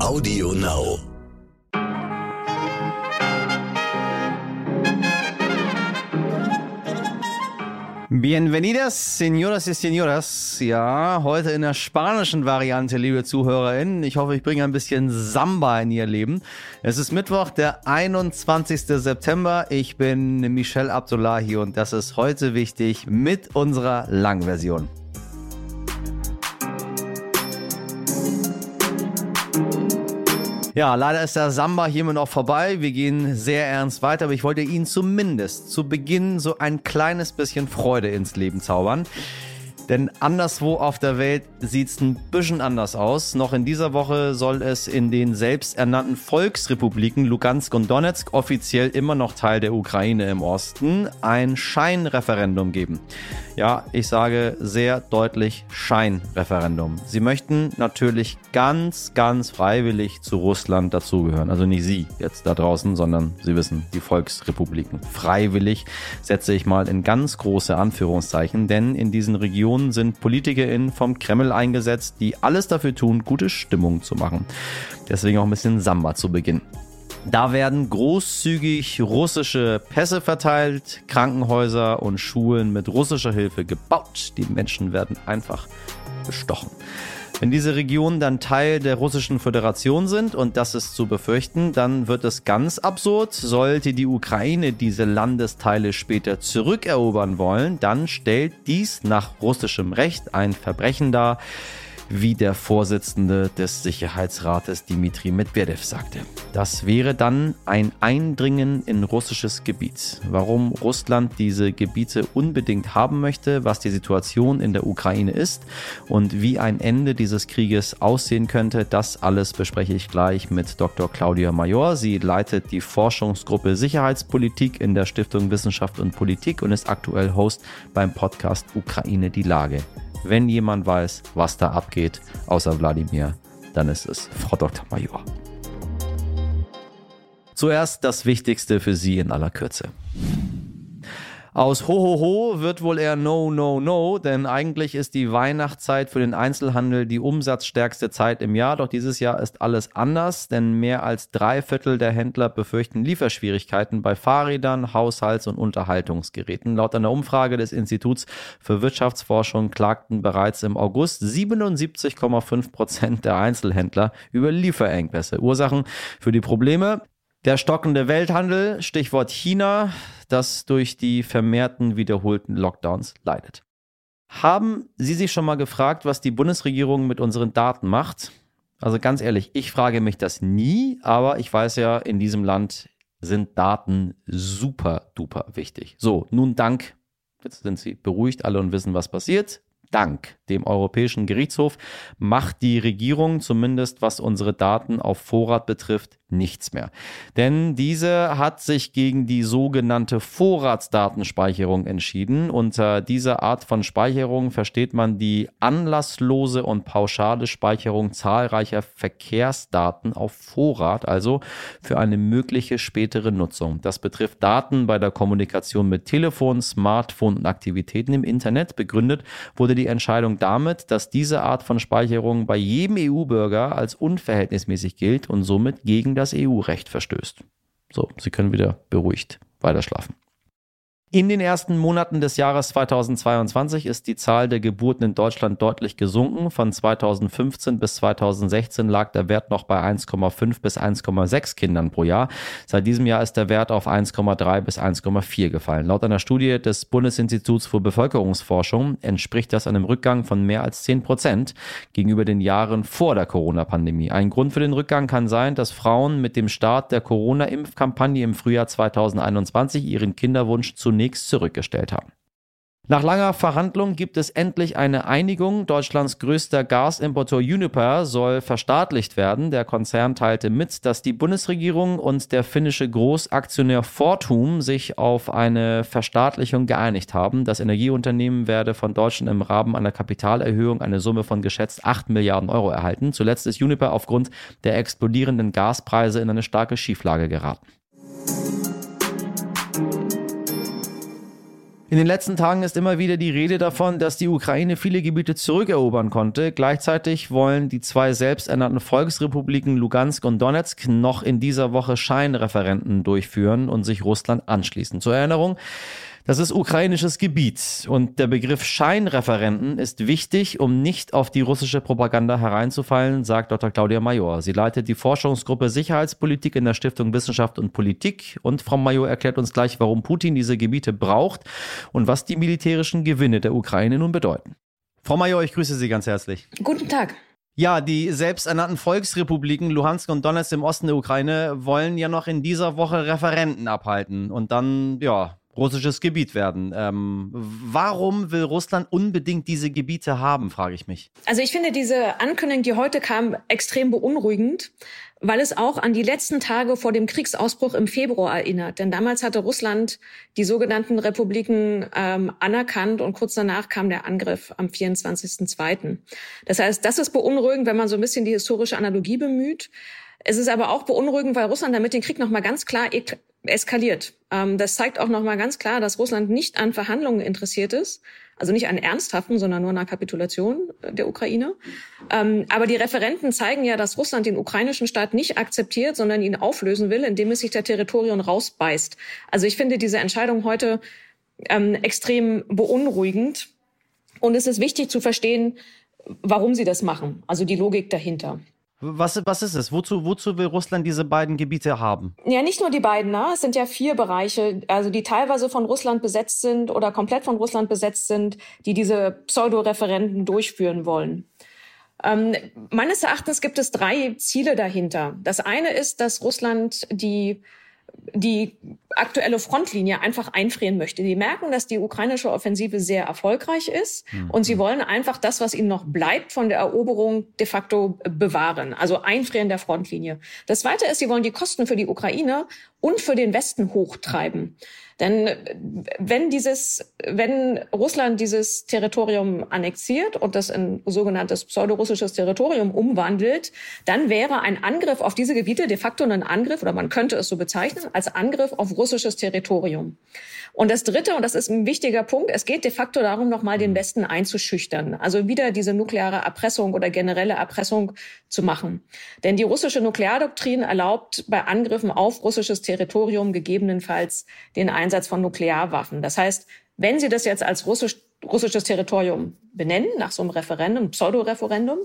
Audio Now. Bienvenidas, señoras y señoras. Ja, heute in der spanischen Variante, liebe ZuhörerInnen. Ich hoffe, ich bringe ein bisschen Samba in Ihr Leben. Es ist Mittwoch, der 21. September. Ich bin Michel Abdullahi und das ist heute wichtig mit unserer Langversion. Ja, leider ist der Samba hiermit noch vorbei. Wir gehen sehr ernst weiter, aber ich wollte Ihnen zumindest zu Beginn so ein kleines bisschen Freude ins Leben zaubern. Denn anderswo auf der Welt sieht es ein bisschen anders aus. Noch in dieser Woche soll es in den selbsternannten Volksrepubliken Lugansk und Donetsk, offiziell immer noch Teil der Ukraine im Osten, ein Scheinreferendum geben. Ja, ich sage sehr deutlich Scheinreferendum. Sie möchten natürlich ganz, ganz freiwillig zu Russland dazugehören. Also nicht Sie jetzt da draußen, sondern Sie wissen, die Volksrepubliken. Freiwillig setze ich mal in ganz große Anführungszeichen, denn in diesen Regionen sind PolitikerInnen vom Kreml eingesetzt, die alles dafür tun, gute Stimmung zu machen. Deswegen auch ein bisschen Samba zu Beginn. Da werden großzügig russische Pässe verteilt, Krankenhäuser und Schulen mit russischer Hilfe gebaut. Die Menschen werden einfach bestochen. Wenn diese Regionen dann Teil der russischen Föderation sind, und das ist zu befürchten, dann wird es ganz absurd. Sollte die Ukraine diese Landesteile später zurückerobern wollen, dann stellt dies nach russischem Recht ein Verbrechen dar wie der Vorsitzende des Sicherheitsrates Dmitri Medvedev sagte. Das wäre dann ein Eindringen in russisches Gebiet. Warum Russland diese Gebiete unbedingt haben möchte, was die Situation in der Ukraine ist und wie ein Ende dieses Krieges aussehen könnte, das alles bespreche ich gleich mit Dr. Claudia Major. Sie leitet die Forschungsgruppe Sicherheitspolitik in der Stiftung Wissenschaft und Politik und ist aktuell Host beim Podcast Ukraine die Lage. Wenn jemand weiß, was da abgeht, außer Wladimir, dann ist es Frau Dr. Major. Zuerst das Wichtigste für Sie in aller Kürze. Aus Hohoho wird wohl eher No, No, No, denn eigentlich ist die Weihnachtszeit für den Einzelhandel die umsatzstärkste Zeit im Jahr. Doch dieses Jahr ist alles anders, denn mehr als drei Viertel der Händler befürchten Lieferschwierigkeiten bei Fahrrädern, Haushalts- und Unterhaltungsgeräten. Laut einer Umfrage des Instituts für Wirtschaftsforschung klagten bereits im August 77,5 Prozent der Einzelhändler über Lieferengpässe. Ursachen für die Probleme der stockende Welthandel, Stichwort China, das durch die vermehrten wiederholten Lockdowns leidet. Haben Sie sich schon mal gefragt, was die Bundesregierung mit unseren Daten macht? Also ganz ehrlich, ich frage mich das nie, aber ich weiß ja, in diesem Land sind Daten super duper wichtig. So, nun Dank. Jetzt sind Sie beruhigt alle und wissen, was passiert. Dank dem Europäischen Gerichtshof macht die Regierung zumindest was unsere Daten auf Vorrat betrifft nichts mehr. Denn diese hat sich gegen die sogenannte Vorratsdatenspeicherung entschieden. Unter dieser Art von Speicherung versteht man die anlasslose und pauschale Speicherung zahlreicher Verkehrsdaten auf Vorrat, also für eine mögliche spätere Nutzung. Das betrifft Daten bei der Kommunikation mit Telefon, Smartphone und Aktivitäten im Internet. Begründet wurde die Entscheidung damit, dass diese Art von Speicherung bei jedem EU-Bürger als unverhältnismäßig gilt und somit gegen das EU-Recht verstößt. So, Sie können wieder beruhigt weiterschlafen. In den ersten Monaten des Jahres 2022 ist die Zahl der Geburten in Deutschland deutlich gesunken. Von 2015 bis 2016 lag der Wert noch bei 1,5 bis 1,6 Kindern pro Jahr. Seit diesem Jahr ist der Wert auf 1,3 bis 1,4 gefallen. Laut einer Studie des Bundesinstituts für Bevölkerungsforschung entspricht das einem Rückgang von mehr als 10 Prozent gegenüber den Jahren vor der Corona-Pandemie. Ein Grund für den Rückgang kann sein, dass Frauen mit dem Start der Corona-Impfkampagne im Frühjahr 2021 ihren Kinderwunsch zu zunächst zurückgestellt haben. Nach langer Verhandlung gibt es endlich eine Einigung. Deutschlands größter Gasimporteur Uniper soll verstaatlicht werden. Der Konzern teilte mit, dass die Bundesregierung und der finnische Großaktionär Fortum sich auf eine Verstaatlichung geeinigt haben. Das Energieunternehmen werde von Deutschland im Rahmen einer Kapitalerhöhung eine Summe von geschätzt 8 Milliarden Euro erhalten. Zuletzt ist Uniper aufgrund der explodierenden Gaspreise in eine starke Schieflage geraten. In den letzten Tagen ist immer wieder die Rede davon, dass die Ukraine viele Gebiete zurückerobern konnte. Gleichzeitig wollen die zwei selbsternannten Volksrepubliken Lugansk und Donetsk noch in dieser Woche Scheinreferenten durchführen und sich Russland anschließen. Zur Erinnerung, das ist ukrainisches Gebiet und der Begriff Scheinreferenten ist wichtig, um nicht auf die russische Propaganda hereinzufallen, sagt Dr. Claudia Major. Sie leitet die Forschungsgruppe Sicherheitspolitik in der Stiftung Wissenschaft und Politik und Frau Major erklärt uns gleich, warum Putin diese Gebiete braucht und was die militärischen Gewinne der Ukraine nun bedeuten. Frau Major, ich grüße Sie ganz herzlich. Guten Tag. Ja, die selbsternannten Volksrepubliken Luhansk und Donetsk im Osten der Ukraine wollen ja noch in dieser Woche Referenten abhalten und dann, ja, russisches Gebiet werden. Ähm, warum will Russland unbedingt diese Gebiete haben, frage ich mich. Also ich finde diese Ankündigung, die heute kam, extrem beunruhigend, weil es auch an die letzten Tage vor dem Kriegsausbruch im Februar erinnert. Denn damals hatte Russland die sogenannten Republiken ähm, anerkannt und kurz danach kam der Angriff am 24.02. Das heißt, das ist beunruhigend, wenn man so ein bisschen die historische Analogie bemüht. Es ist aber auch beunruhigend, weil Russland damit den Krieg nochmal ganz klar eskaliert. Ähm, das zeigt auch nochmal ganz klar, dass Russland nicht an Verhandlungen interessiert ist, also nicht an ernsthaften, sondern nur an einer Kapitulation der Ukraine. Ähm, aber die Referenten zeigen ja, dass Russland den ukrainischen Staat nicht akzeptiert, sondern ihn auflösen will, indem es sich der Territorien rausbeißt. Also ich finde diese Entscheidung heute ähm, extrem beunruhigend. Und es ist wichtig zu verstehen, warum sie das machen, also die Logik dahinter. Was, was ist es? Wozu, wozu will Russland diese beiden Gebiete haben? Ja, nicht nur die beiden. Ne? Es sind ja vier Bereiche, also die teilweise von Russland besetzt sind oder komplett von Russland besetzt sind, die diese Pseudo-Referenden durchführen wollen. Ähm, meines Erachtens gibt es drei Ziele dahinter. Das eine ist, dass Russland die die aktuelle Frontlinie einfach einfrieren möchte. Die merken, dass die ukrainische Offensive sehr erfolgreich ist mhm. und sie wollen einfach das, was ihnen noch bleibt von der Eroberung de facto bewahren, also einfrieren der Frontlinie. Das Zweite ist, sie wollen die Kosten für die Ukraine und für den Westen hochtreiben. Denn wenn dieses, wenn Russland dieses Territorium annexiert und das in sogenanntes pseudorussisches Territorium umwandelt, dann wäre ein Angriff auf diese Gebiete de facto ein Angriff, oder man könnte es so bezeichnen, als Angriff auf russisches Territorium. Und das Dritte, und das ist ein wichtiger Punkt, es geht de facto darum, nochmal den Westen einzuschüchtern. Also wieder diese nukleare Erpressung oder generelle Erpressung zu machen. Denn die russische Nukleardoktrin erlaubt bei Angriffen auf russisches Territorium gegebenenfalls den Einsatz von Nuklearwaffen. Das heißt, wenn Sie das jetzt als russisch, russisches Territorium benennen, nach so einem Referendum, Pseudo-Referendum,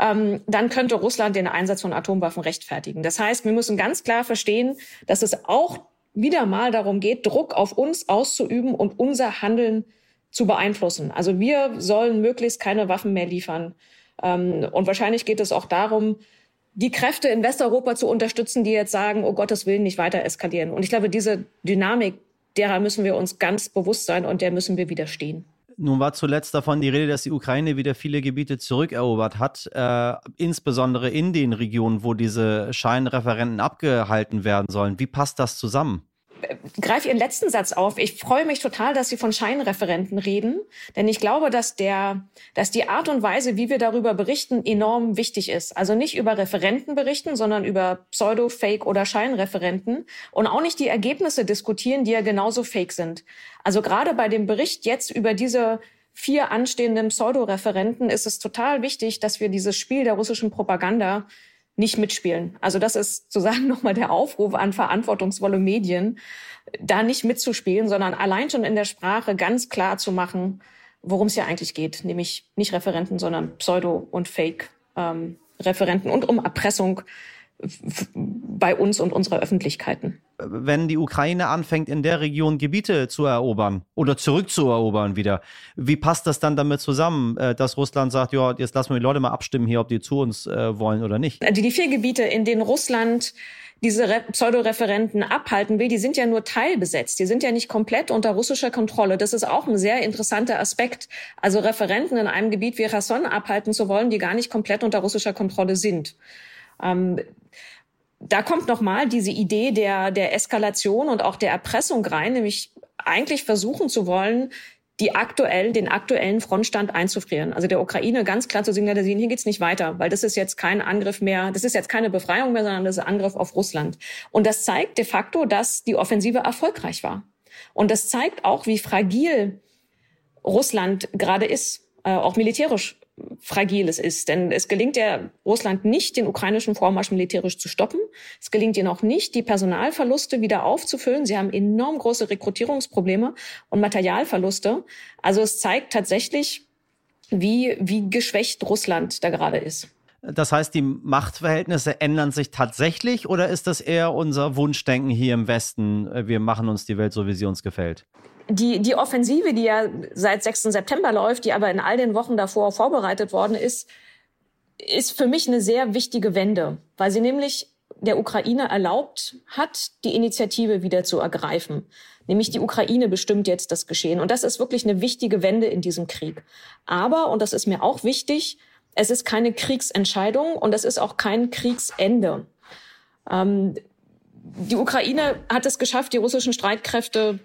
ähm, dann könnte Russland den Einsatz von Atomwaffen rechtfertigen. Das heißt, wir müssen ganz klar verstehen, dass es auch wieder mal darum geht, Druck auf uns auszuüben und unser Handeln zu beeinflussen. Also wir sollen möglichst keine Waffen mehr liefern. Ähm, und wahrscheinlich geht es auch darum, die Kräfte in Westeuropa zu unterstützen, die jetzt sagen, oh Gottes Willen, nicht weiter eskalieren. Und ich glaube, diese Dynamik, derer müssen wir uns ganz bewusst sein und der müssen wir widerstehen. Nun war zuletzt davon die Rede, dass die Ukraine wieder viele Gebiete zurückerobert hat, äh, insbesondere in den Regionen, wo diese Scheinreferenten abgehalten werden sollen. Wie passt das zusammen? Greife Ihren letzten Satz auf. Ich freue mich total, dass Sie von Scheinreferenten reden, denn ich glaube, dass der, dass die Art und Weise, wie wir darüber berichten, enorm wichtig ist. Also nicht über Referenten berichten, sondern über Pseudo, Fake oder Scheinreferenten und auch nicht die Ergebnisse diskutieren, die ja genauso fake sind. Also gerade bei dem Bericht jetzt über diese vier anstehenden Pseudo-Referenten ist es total wichtig, dass wir dieses Spiel der russischen Propaganda nicht mitspielen. Also das ist sozusagen nochmal der Aufruf an verantwortungsvolle Medien, da nicht mitzuspielen, sondern allein schon in der Sprache ganz klar zu machen, worum es ja eigentlich geht, nämlich nicht Referenten, sondern Pseudo- und Fake-Referenten ähm, und um Erpressung bei uns und unserer Öffentlichkeiten. Wenn die Ukraine anfängt, in der Region Gebiete zu erobern oder zurückzuerobern wieder, wie passt das dann damit zusammen, äh, dass Russland sagt, ja, jetzt lassen wir die Leute mal abstimmen hier, ob die zu uns äh, wollen oder nicht? Die, vier Gebiete, in denen Russland diese Pseudoreferenten abhalten will, die sind ja nur teilbesetzt. Die sind ja nicht komplett unter russischer Kontrolle. Das ist auch ein sehr interessanter Aspekt. Also Referenten in einem Gebiet wie Cherson abhalten zu wollen, die gar nicht komplett unter russischer Kontrolle sind. Ähm, da kommt nochmal diese Idee der, der Eskalation und auch der Erpressung rein, nämlich eigentlich versuchen zu wollen, die aktuell, den aktuellen Frontstand einzufrieren. Also der Ukraine ganz klar zu signalisieren, hier geht's nicht weiter, weil das ist jetzt kein Angriff mehr, das ist jetzt keine Befreiung mehr, sondern das ist ein Angriff auf Russland. Und das zeigt de facto, dass die Offensive erfolgreich war. Und das zeigt auch, wie fragil Russland gerade ist, äh, auch militärisch fragil es ist. Denn es gelingt ja Russland nicht, den ukrainischen Vormarsch militärisch zu stoppen. Es gelingt ihnen auch nicht, die Personalverluste wieder aufzufüllen. Sie haben enorm große Rekrutierungsprobleme und Materialverluste. Also es zeigt tatsächlich, wie, wie geschwächt Russland da gerade ist. Das heißt, die Machtverhältnisse ändern sich tatsächlich oder ist das eher unser Wunschdenken hier im Westen? Wir machen uns die Welt so, wie sie uns gefällt die, die Offensive, die ja seit 6. September läuft, die aber in all den Wochen davor vorbereitet worden ist, ist für mich eine sehr wichtige Wende, weil sie nämlich der Ukraine erlaubt hat, die Initiative wieder zu ergreifen. Nämlich die Ukraine bestimmt jetzt das Geschehen. Und das ist wirklich eine wichtige Wende in diesem Krieg. Aber, und das ist mir auch wichtig, es ist keine Kriegsentscheidung und es ist auch kein Kriegsende. Ähm, die Ukraine hat es geschafft, die russischen Streitkräfte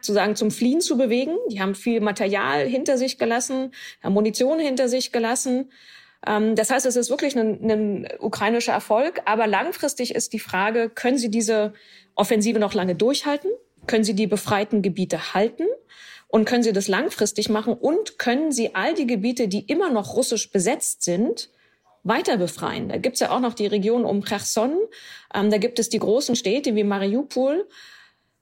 sozusagen zum Fliehen zu bewegen. Die haben viel Material hinter sich gelassen, haben Munition hinter sich gelassen. Ähm, das heißt, es ist wirklich ein, ein ukrainischer Erfolg. Aber langfristig ist die Frage, können sie diese Offensive noch lange durchhalten? Können sie die befreiten Gebiete halten? Und können sie das langfristig machen? Und können sie all die Gebiete, die immer noch russisch besetzt sind, weiter befreien. Da gibt's ja auch noch die Region um Cherson. Ähm, da gibt es die großen Städte wie Mariupol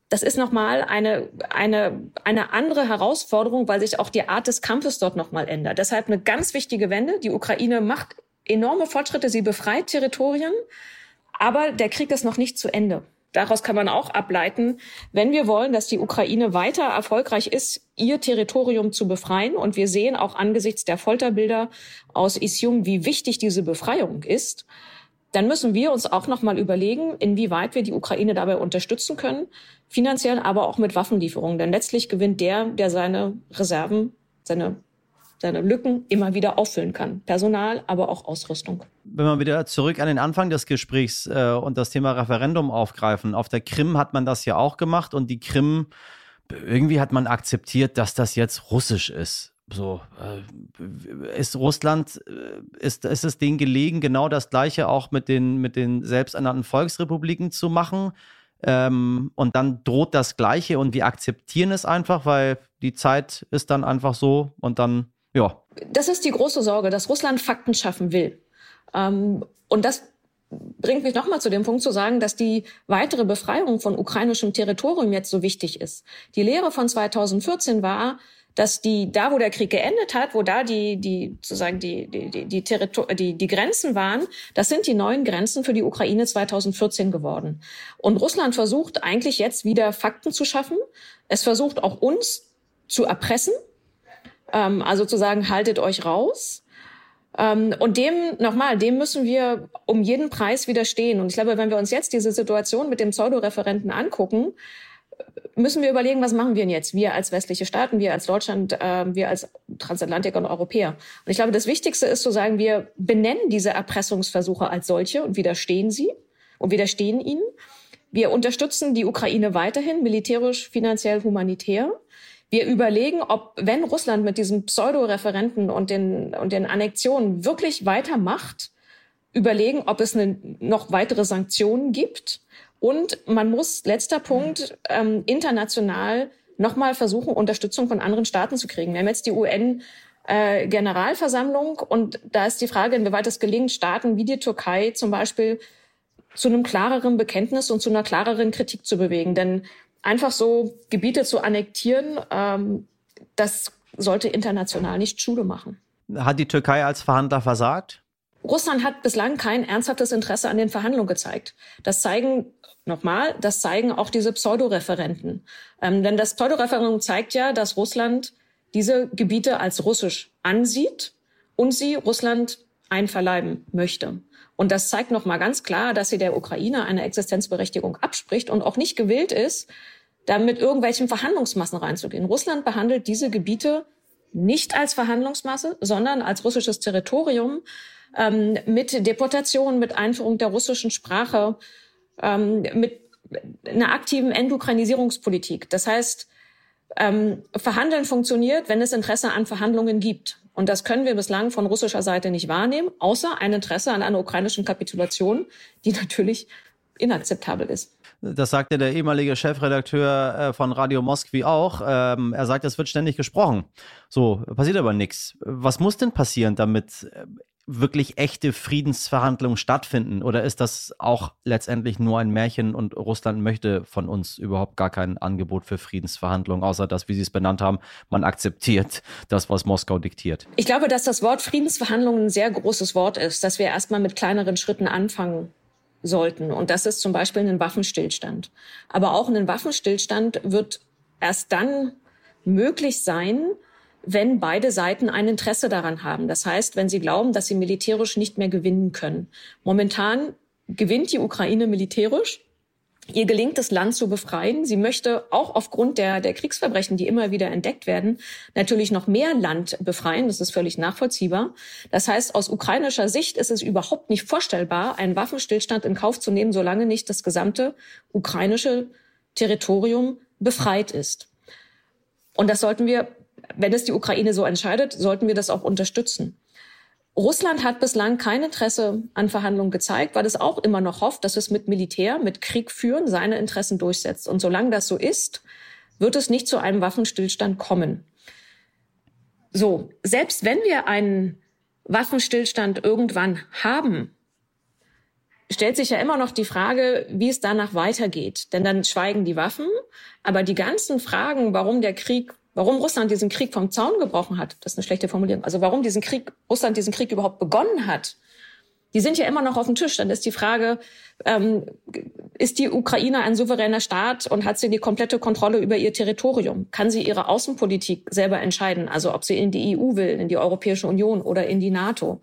das ist nochmal eine, eine, eine andere Herausforderung, weil sich auch die Art des Kampfes dort nochmal ändert. Deshalb eine ganz wichtige Wende. Die Ukraine macht enorme Fortschritte, sie befreit Territorien, aber der Krieg ist noch nicht zu Ende. Daraus kann man auch ableiten, wenn wir wollen, dass die Ukraine weiter erfolgreich ist, ihr Territorium zu befreien. Und wir sehen auch angesichts der Folterbilder aus Isium, wie wichtig diese Befreiung ist dann müssen wir uns auch noch mal überlegen, inwieweit wir die Ukraine dabei unterstützen können, finanziell, aber auch mit Waffenlieferungen. Denn letztlich gewinnt der, der seine Reserven, seine seine Lücken immer wieder auffüllen kann. Personal, aber auch Ausrüstung. Wenn wir wieder zurück an den Anfang des Gesprächs äh, und das Thema Referendum aufgreifen. Auf der Krim hat man das ja auch gemacht und die Krim, irgendwie hat man akzeptiert, dass das jetzt russisch ist so äh, ist Russland äh, ist, ist es denen gelegen, genau das Gleiche auch mit den mit den selbsternannten Volksrepubliken zu machen. Ähm, und dann droht das Gleiche und wir akzeptieren es einfach, weil die Zeit ist dann einfach so und dann ja. Das ist die große Sorge, dass Russland Fakten schaffen will. Ähm, und das bringt mich nochmal zu dem Punkt zu sagen, dass die weitere Befreiung von ukrainischem Territorium jetzt so wichtig ist. Die Lehre von 2014 war, dass die, da wo der Krieg geendet hat, wo da die, die, sozusagen die, die, die, die, Territor die, die Grenzen waren, das sind die neuen Grenzen für die Ukraine 2014 geworden. Und Russland versucht eigentlich jetzt wieder Fakten zu schaffen. Es versucht auch uns zu erpressen, ähm, also zu sagen, haltet euch raus. Ähm, und dem, nochmal, dem müssen wir um jeden Preis widerstehen. Und ich glaube, wenn wir uns jetzt diese Situation mit dem Pseudoreferenten angucken, müssen wir überlegen, was machen wir denn jetzt? Wir als westliche Staaten, wir als Deutschland, äh, wir als Transatlantiker und Europäer. Und ich glaube, das Wichtigste ist zu sagen, wir benennen diese Erpressungsversuche als solche und widerstehen sie und widerstehen ihnen. Wir unterstützen die Ukraine weiterhin militärisch, finanziell, humanitär. Wir überlegen, ob, wenn Russland mit diesen Pseudo-Referenten und den, und den Annexionen wirklich weitermacht, überlegen, ob es eine, noch weitere Sanktionen gibt und man muss, letzter Punkt, ähm, international nochmal versuchen, Unterstützung von anderen Staaten zu kriegen. Wir haben jetzt die UN äh, Generalversammlung und da ist die Frage, inwieweit es gelingt, Staaten wie die Türkei zum Beispiel zu einem klareren Bekenntnis und zu einer klareren Kritik zu bewegen. Denn einfach so Gebiete zu annektieren, ähm, das sollte international nicht Schule machen. Hat die Türkei als Verhandler versagt? Russland hat bislang kein ernsthaftes Interesse an den Verhandlungen gezeigt. Das zeigen Nochmal, das zeigen auch diese Pseudoreferenten. Ähm, denn das Pseudoreferendum zeigt ja, dass Russland diese Gebiete als russisch ansieht und sie Russland einverleiben möchte. Und das zeigt nochmal ganz klar, dass sie der Ukraine eine Existenzberechtigung abspricht und auch nicht gewillt ist, da mit irgendwelchen Verhandlungsmassen reinzugehen. Russland behandelt diese Gebiete nicht als Verhandlungsmasse, sondern als russisches Territorium ähm, mit Deportation, mit Einführung der russischen Sprache, ähm, mit einer aktiven Endukranisierungspolitik. Das heißt, ähm, Verhandeln funktioniert, wenn es Interesse an Verhandlungen gibt. Und das können wir bislang von russischer Seite nicht wahrnehmen, außer ein Interesse an einer ukrainischen Kapitulation, die natürlich inakzeptabel ist. Das sagte der ehemalige Chefredakteur äh, von Radio Moskwi auch. Ähm, er sagt, es wird ständig gesprochen. So, passiert aber nichts. Was muss denn passieren, damit äh, wirklich echte Friedensverhandlungen stattfinden? Oder ist das auch letztendlich nur ein Märchen und Russland möchte von uns überhaupt gar kein Angebot für Friedensverhandlungen, außer dass, wie Sie es benannt haben, man akzeptiert das, was Moskau diktiert? Ich glaube, dass das Wort Friedensverhandlungen ein sehr großes Wort ist, dass wir erstmal mit kleineren Schritten anfangen sollten. Und das ist zum Beispiel ein Waffenstillstand. Aber auch ein Waffenstillstand wird erst dann möglich sein, wenn beide Seiten ein Interesse daran haben. Das heißt, wenn sie glauben, dass sie militärisch nicht mehr gewinnen können. Momentan gewinnt die Ukraine militärisch. Ihr gelingt das Land zu befreien. Sie möchte auch aufgrund der, der Kriegsverbrechen, die immer wieder entdeckt werden, natürlich noch mehr Land befreien. Das ist völlig nachvollziehbar. Das heißt, aus ukrainischer Sicht ist es überhaupt nicht vorstellbar, einen Waffenstillstand in Kauf zu nehmen, solange nicht das gesamte ukrainische Territorium befreit ist. Und das sollten wir wenn es die Ukraine so entscheidet, sollten wir das auch unterstützen. Russland hat bislang kein Interesse an Verhandlungen gezeigt, weil es auch immer noch hofft, dass es mit Militär, mit Krieg führen, seine Interessen durchsetzt. Und solange das so ist, wird es nicht zu einem Waffenstillstand kommen. So, selbst wenn wir einen Waffenstillstand irgendwann haben, stellt sich ja immer noch die Frage, wie es danach weitergeht. Denn dann schweigen die Waffen, aber die ganzen Fragen, warum der Krieg Warum Russland diesen Krieg vom Zaun gebrochen hat, das ist eine schlechte Formulierung. Also warum diesen Krieg, Russland diesen Krieg überhaupt begonnen hat, die sind ja immer noch auf dem Tisch. Dann ist die Frage, ähm, ist die Ukraine ein souveräner Staat und hat sie die komplette Kontrolle über ihr Territorium? Kann sie ihre Außenpolitik selber entscheiden? Also ob sie in die EU will, in die Europäische Union oder in die NATO?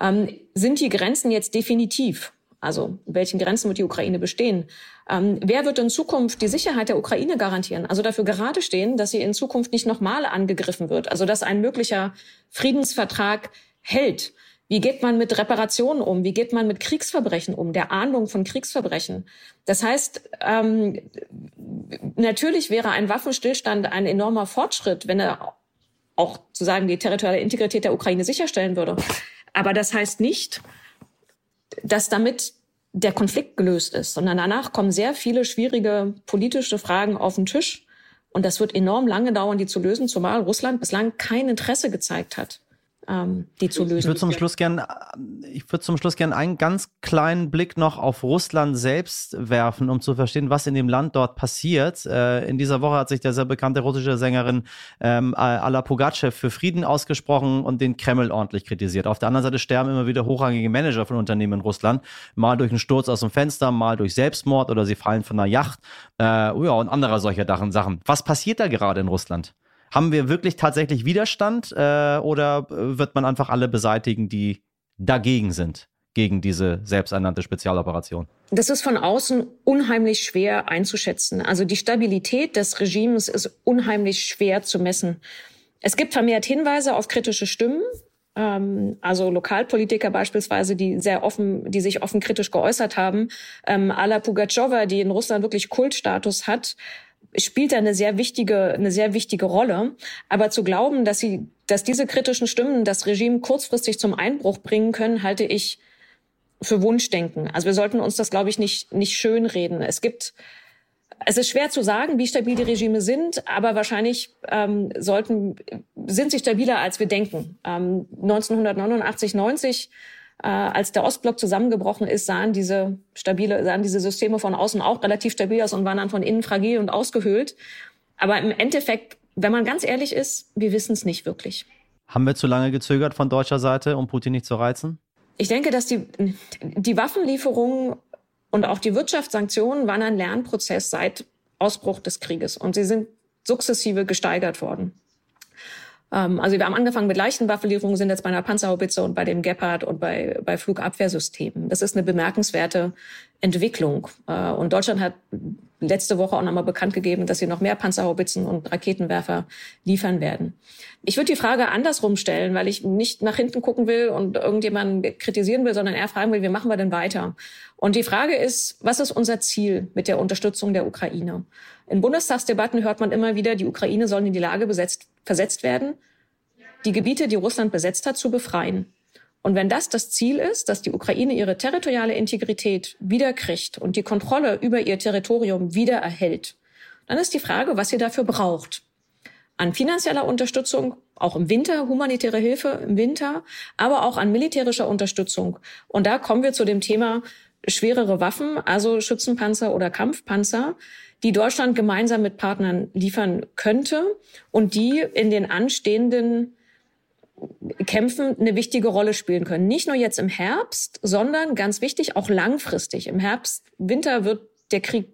Ähm, sind die Grenzen jetzt definitiv? Also in welchen Grenzen wird die Ukraine bestehen? Ähm, wer wird in Zukunft die Sicherheit der Ukraine garantieren? Also dafür gerade stehen, dass sie in Zukunft nicht nochmal angegriffen wird. Also dass ein möglicher Friedensvertrag hält. Wie geht man mit Reparationen um? Wie geht man mit Kriegsverbrechen um? Der Ahndung von Kriegsverbrechen. Das heißt, ähm, natürlich wäre ein Waffenstillstand ein enormer Fortschritt, wenn er auch zu sagen die territoriale Integrität der Ukraine sicherstellen würde. Aber das heißt nicht, dass damit der Konflikt gelöst ist, sondern danach kommen sehr viele schwierige politische Fragen auf den Tisch. Und das wird enorm lange dauern, die zu lösen, zumal Russland bislang kein Interesse gezeigt hat ähm, die zu lösen. Ich würde zum Schluss gern, ich würde zum Schluss gern einen ganz kleinen Blick noch auf Russland selbst werfen, um zu verstehen, was in dem Land dort passiert. Äh, in dieser Woche hat sich der sehr bekannte russische Sängerin ähm, Ala Pugachev für Frieden ausgesprochen und den Kreml ordentlich kritisiert. Auf der anderen Seite sterben immer wieder hochrangige Manager von Unternehmen in Russland, mal durch einen Sturz aus dem Fenster, mal durch Selbstmord oder sie fallen von einer Yacht, äh, ja und anderer solcher Sachen. Was passiert da gerade in Russland? Haben wir wirklich tatsächlich Widerstand äh, oder wird man einfach alle beseitigen, die dagegen sind, gegen diese selbsternannte Spezialoperation? Das ist von außen unheimlich schwer einzuschätzen. Also die Stabilität des Regimes ist unheimlich schwer zu messen. Es gibt vermehrt Hinweise auf kritische Stimmen, ähm, also Lokalpolitiker beispielsweise, die sehr offen, die sich offen kritisch geäußert haben. Ähm, Ala Pugatschowa, die in Russland wirklich Kultstatus hat, spielt da eine sehr wichtige, eine sehr wichtige Rolle. Aber zu glauben, dass sie, dass diese kritischen Stimmen das Regime kurzfristig zum Einbruch bringen können, halte ich für Wunschdenken. Also wir sollten uns das, glaube ich, nicht, nicht schönreden. Es gibt, es ist schwer zu sagen, wie stabil die Regime sind, aber wahrscheinlich ähm, sollten, sind sie stabiler, als wir denken. Ähm, 1989, 90 äh, als der Ostblock zusammengebrochen ist, sahen diese stabile, sahen diese Systeme von außen auch relativ stabil aus und waren dann von innen fragil und ausgehöhlt. Aber im Endeffekt, wenn man ganz ehrlich ist, wir wissen es nicht wirklich. Haben wir zu lange gezögert von deutscher Seite, um Putin nicht zu reizen? Ich denke, dass die, die Waffenlieferungen und auch die Wirtschaftssanktionen waren ein Lernprozess seit Ausbruch des Krieges und sie sind sukzessive gesteigert worden. Ähm, also wir haben angefangen mit leichten Waffenlieferungen, sind jetzt bei einer Panzerhaubitze und bei dem Gepard und bei, bei Flugabwehrsystemen. Das ist eine bemerkenswerte Entwicklung. Äh, und Deutschland hat letzte Woche auch nochmal bekannt gegeben, dass sie noch mehr Panzerhaubitzen und Raketenwerfer liefern werden. Ich würde die Frage andersrum stellen, weil ich nicht nach hinten gucken will und irgendjemanden kritisieren will, sondern eher fragen will, wie machen wir denn weiter? Und die Frage ist, was ist unser Ziel mit der Unterstützung der Ukraine? In Bundestagsdebatten hört man immer wieder, die Ukraine soll in die Lage besetzt, versetzt werden, die Gebiete, die Russland besetzt hat, zu befreien. Und wenn das das Ziel ist, dass die Ukraine ihre territoriale Integrität wiederkriegt und die Kontrolle über ihr Territorium wieder erhält, dann ist die Frage, was sie dafür braucht. An finanzieller Unterstützung, auch im Winter, humanitäre Hilfe im Winter, aber auch an militärischer Unterstützung. Und da kommen wir zu dem Thema schwerere Waffen, also Schützenpanzer oder Kampfpanzer, die Deutschland gemeinsam mit Partnern liefern könnte und die in den anstehenden Kämpfen eine wichtige Rolle spielen können. Nicht nur jetzt im Herbst, sondern ganz wichtig auch langfristig. Im Herbst, Winter wird der Krieg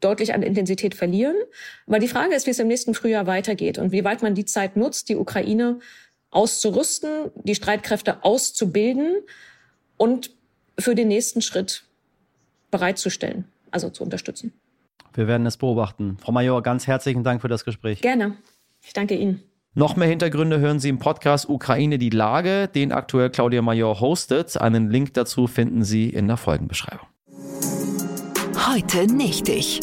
deutlich an Intensität verlieren. Aber die Frage ist, wie es im nächsten Frühjahr weitergeht und wie weit man die Zeit nutzt, die Ukraine auszurüsten, die Streitkräfte auszubilden und für den nächsten Schritt bereitzustellen, also zu unterstützen. Wir werden es beobachten. Frau Major, ganz herzlichen Dank für das Gespräch. Gerne. Ich danke Ihnen. Noch mehr Hintergründe hören Sie im Podcast Ukraine die Lage, den aktuell Claudia Major hostet. Einen Link dazu finden Sie in der Folgenbeschreibung. Heute nicht ich.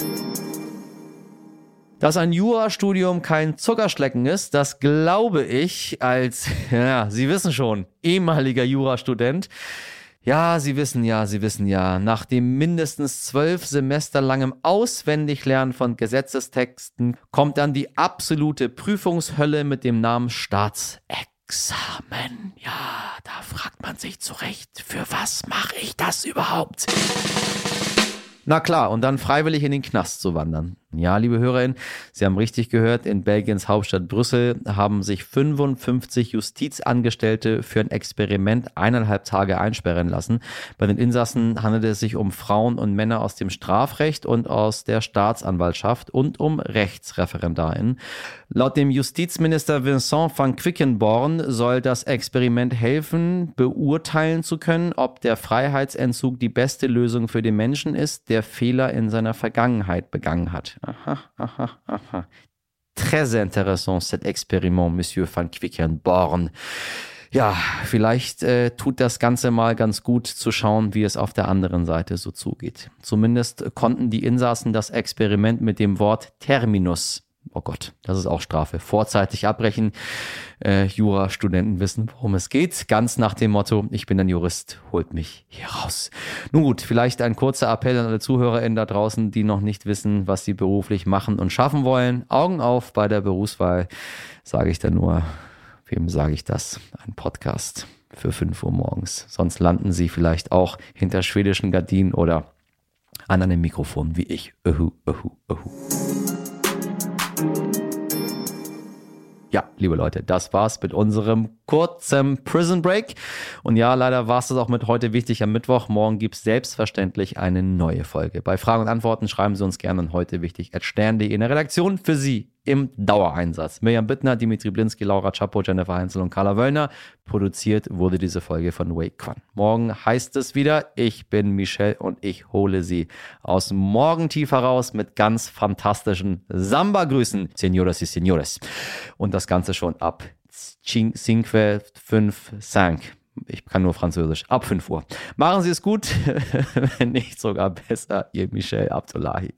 Dass ein Jurastudium kein Zuckerschlecken ist, das glaube ich als, ja, Sie wissen schon, ehemaliger Jurastudent. Ja, Sie wissen ja, Sie wissen ja, nach dem mindestens zwölf Semester langem Auswendiglernen von Gesetzestexten kommt dann die absolute Prüfungshölle mit dem Namen Staatsexamen. Ja, da fragt man sich zurecht, für was mache ich das überhaupt? Na klar, und dann freiwillig in den Knast zu wandern. Ja, liebe Hörerinnen, Sie haben richtig gehört, in Belgiens Hauptstadt Brüssel haben sich 55 Justizangestellte für ein Experiment eineinhalb Tage einsperren lassen. Bei den Insassen handelt es sich um Frauen und Männer aus dem Strafrecht und aus der Staatsanwaltschaft und um Rechtsreferendarinnen. Laut dem Justizminister Vincent van Quickenborn soll das Experiment helfen, beurteilen zu können, ob der Freiheitsentzug die beste Lösung für den Menschen ist, der Fehler in seiner Vergangenheit begangen hat. Très intéressant cet expériment, Monsieur van Quickenborn. Ja, vielleicht äh, tut das Ganze mal ganz gut zu schauen, wie es auf der anderen Seite so zugeht. Zumindest konnten die Insassen das Experiment mit dem Wort Terminus oh Gott, das ist auch Strafe. Vorzeitig abbrechen. Äh, Jurastudenten wissen, worum es geht. Ganz nach dem Motto, ich bin ein Jurist, holt mich hier raus. Nun gut, vielleicht ein kurzer Appell an alle ZuhörerInnen da draußen, die noch nicht wissen, was sie beruflich machen und schaffen wollen. Augen auf bei der Berufswahl, sage ich da nur. Wem sage ich das? Ein Podcast für 5 Uhr morgens. Sonst landen sie vielleicht auch hinter schwedischen Gardinen oder an einem Mikrofon wie ich. Uhu, uhu, uhu. Ja, liebe Leute, das war's mit unserem kurzen Prison Break. Und ja, leider war es das auch mit heute wichtig am Mittwoch. Morgen gibt's selbstverständlich eine neue Folge. Bei Fragen und Antworten schreiben Sie uns gerne an heute wichtig at stern.de in der Redaktion für Sie im Dauereinsatz. Mirjam Bittner, Dimitri Blinski, Laura Chapo, Jennifer Heinzel und Carla Wöllner. Produziert wurde diese Folge von Wake Quan. Morgen heißt es wieder, ich bin Michelle und ich hole Sie aus dem Morgentief heraus mit ganz fantastischen Samba-Grüßen. Señoras y Señores. Und das Ganze schon ab Cinque, 5, 5. Ich kann nur Französisch. Ab 5 Uhr. Machen Sie es gut, wenn nicht sogar besser, Ihr Michel Abdullahi.